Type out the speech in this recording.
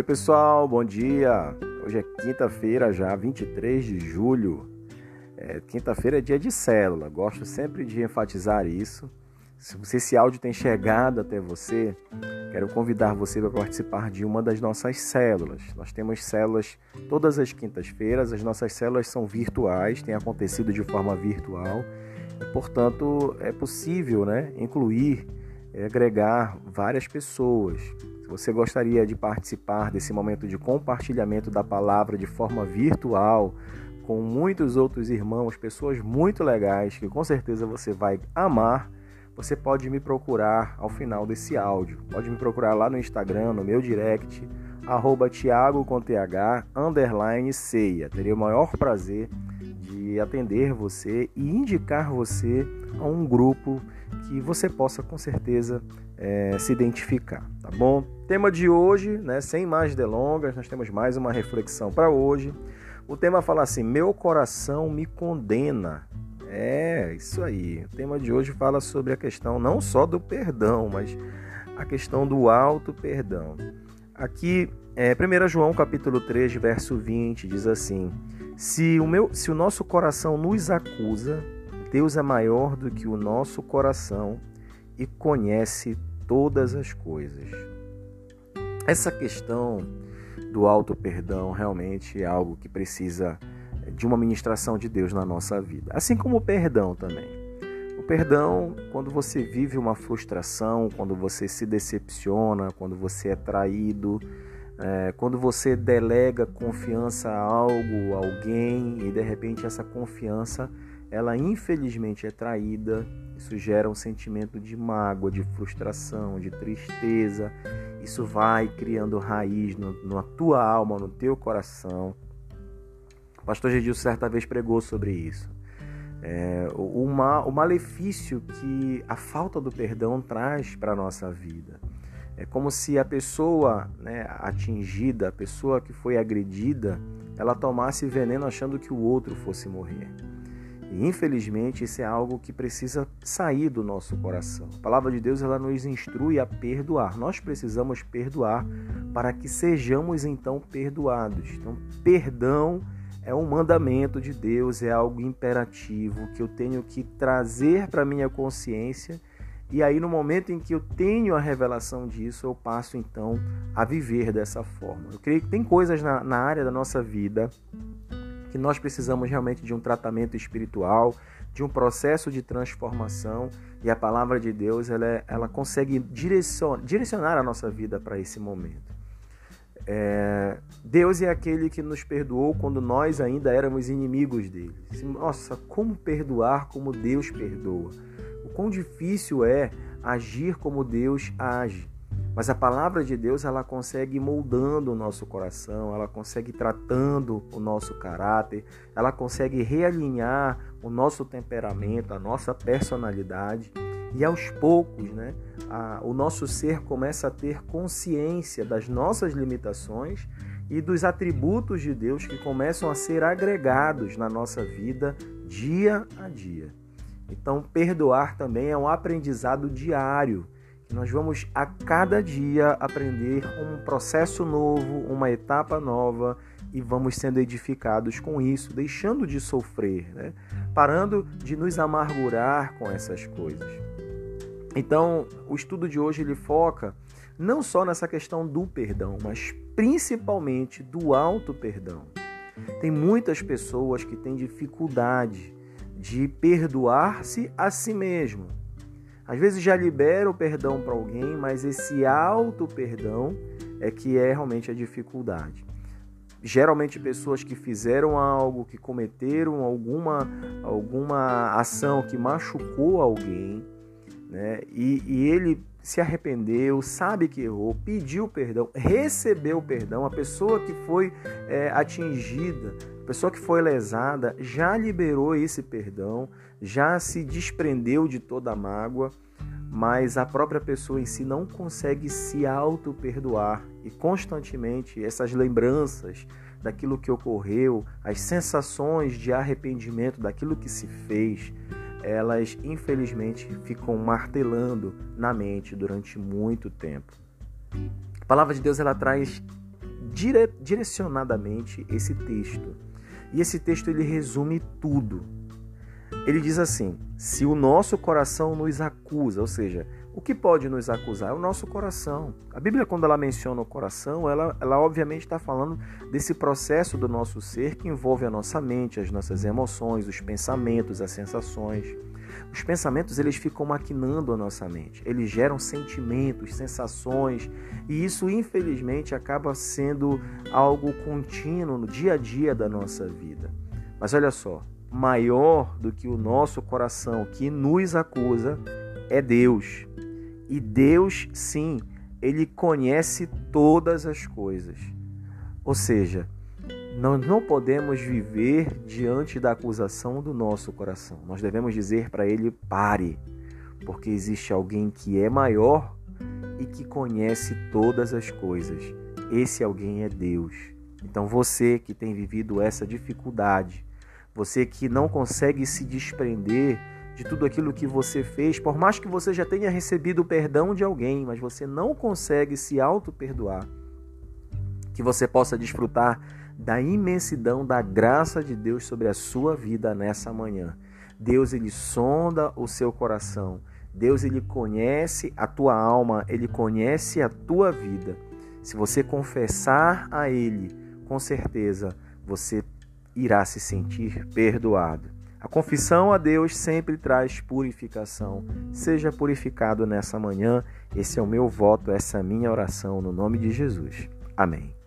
Oi, pessoal, bom dia. Hoje é quinta-feira, já 23 de julho. É, quinta-feira é dia de célula, gosto sempre de enfatizar isso. Se esse áudio tem chegado até você, quero convidar você para participar de uma das nossas células. Nós temos células todas as quintas-feiras, as nossas células são virtuais, têm acontecido de forma virtual. E, portanto, é possível né, incluir, agregar várias pessoas você gostaria de participar desse momento de compartilhamento da palavra de forma virtual com muitos outros irmãos, pessoas muito legais que com certeza você vai amar, você pode me procurar ao final desse áudio. Pode me procurar lá no Instagram, no meu direct, arroba Thiago com TH, underline ceia. Teria o maior prazer de atender você e indicar você a um grupo que você possa com certeza é, se identificar, tá bom? Tema de hoje, né, sem mais delongas, nós temos mais uma reflexão para hoje. O tema fala assim: Meu coração me condena. É, isso aí. O tema de hoje fala sobre a questão não só do perdão, mas a questão do alto perdão. Aqui, é, 1 João capítulo 3, verso 20, diz assim: se o, meu, se o nosso coração nos acusa, Deus é maior do que o nosso coração e conhece todas as coisas. Essa questão do auto perdão realmente é algo que precisa de uma ministração de Deus na nossa vida, assim como o perdão também. O perdão, quando você vive uma frustração, quando você se decepciona, quando você é traído, é, quando você delega confiança a algo, alguém e de repente essa confiança ela infelizmente é traída, isso gera um sentimento de mágoa, de frustração, de tristeza. Isso vai criando raiz no, na tua alma, no teu coração. O pastor Gedil certa vez pregou sobre isso. É, o, ma, o malefício que a falta do perdão traz para a nossa vida. É como se a pessoa né, atingida, a pessoa que foi agredida, ela tomasse veneno achando que o outro fosse morrer. E infelizmente isso é algo que precisa sair do nosso coração. A palavra de Deus ela nos instrui a perdoar. Nós precisamos perdoar para que sejamos então perdoados. Então, perdão é um mandamento de Deus, é algo imperativo que eu tenho que trazer para minha consciência. E aí, no momento em que eu tenho a revelação disso, eu passo então a viver dessa forma. Eu creio que tem coisas na, na área da nossa vida que nós precisamos realmente de um tratamento espiritual, de um processo de transformação e a palavra de Deus ela, é, ela consegue direcionar, direcionar a nossa vida para esse momento. É, Deus é aquele que nos perdoou quando nós ainda éramos inimigos dele. Nossa, como perdoar como Deus perdoa? Quão difícil é agir como Deus age. Mas a palavra de Deus, ela consegue moldando o nosso coração, ela consegue tratando o nosso caráter, ela consegue realinhar o nosso temperamento, a nossa personalidade. E aos poucos, né, a, o nosso ser começa a ter consciência das nossas limitações e dos atributos de Deus que começam a ser agregados na nossa vida dia a dia. Então, perdoar também é um aprendizado diário nós vamos a cada dia aprender um processo novo, uma etapa nova e vamos sendo edificados com isso, deixando de sofrer, né? parando de nos amargurar com essas coisas. Então, o estudo de hoje ele foca não só nessa questão do perdão, mas principalmente do auto perdão. Tem muitas pessoas que têm dificuldade de perdoar-se a si mesmo às vezes já libera o perdão para alguém, mas esse auto perdão é que é realmente a dificuldade. Geralmente pessoas que fizeram algo, que cometeram alguma, alguma ação que machucou alguém, né? E, e ele se arrependeu, sabe que errou, pediu perdão, recebeu perdão. A pessoa que foi é, atingida, a pessoa que foi lesada, já liberou esse perdão, já se desprendeu de toda a mágoa, mas a própria pessoa em si não consegue se auto-perdoar e constantemente essas lembranças daquilo que ocorreu, as sensações de arrependimento daquilo que se fez, elas infelizmente ficam martelando na mente durante muito tempo. A palavra de Deus ela traz dire direcionadamente esse texto. E esse texto ele resume tudo. Ele diz assim: se o nosso coração nos acusa, ou seja, o que pode nos acusar é o nosso coração. A Bíblia, quando ela menciona o coração, ela, ela obviamente está falando desse processo do nosso ser que envolve a nossa mente, as nossas emoções, os pensamentos, as sensações. Os pensamentos eles ficam maquinando a nossa mente, eles geram sentimentos, sensações, e isso infelizmente acaba sendo algo contínuo no dia a dia da nossa vida. Mas olha só, maior do que o nosso coração que nos acusa é Deus. E Deus, sim, ele conhece todas as coisas. Ou seja, nós não podemos viver diante da acusação do nosso coração. Nós devemos dizer para ele: pare, porque existe alguém que é maior e que conhece todas as coisas. Esse alguém é Deus. Então você que tem vivido essa dificuldade, você que não consegue se desprender de tudo aquilo que você fez, por mais que você já tenha recebido o perdão de alguém, mas você não consegue se auto-perdoar, que você possa desfrutar da imensidão da graça de Deus sobre a sua vida nessa manhã. Deus ele sonda o seu coração. Deus ele conhece a tua alma, ele conhece a tua vida. Se você confessar a ele, com certeza você irá se sentir perdoado. A confissão a Deus sempre traz purificação. Seja purificado nessa manhã. Esse é o meu voto, essa é a minha oração no nome de Jesus. Amém.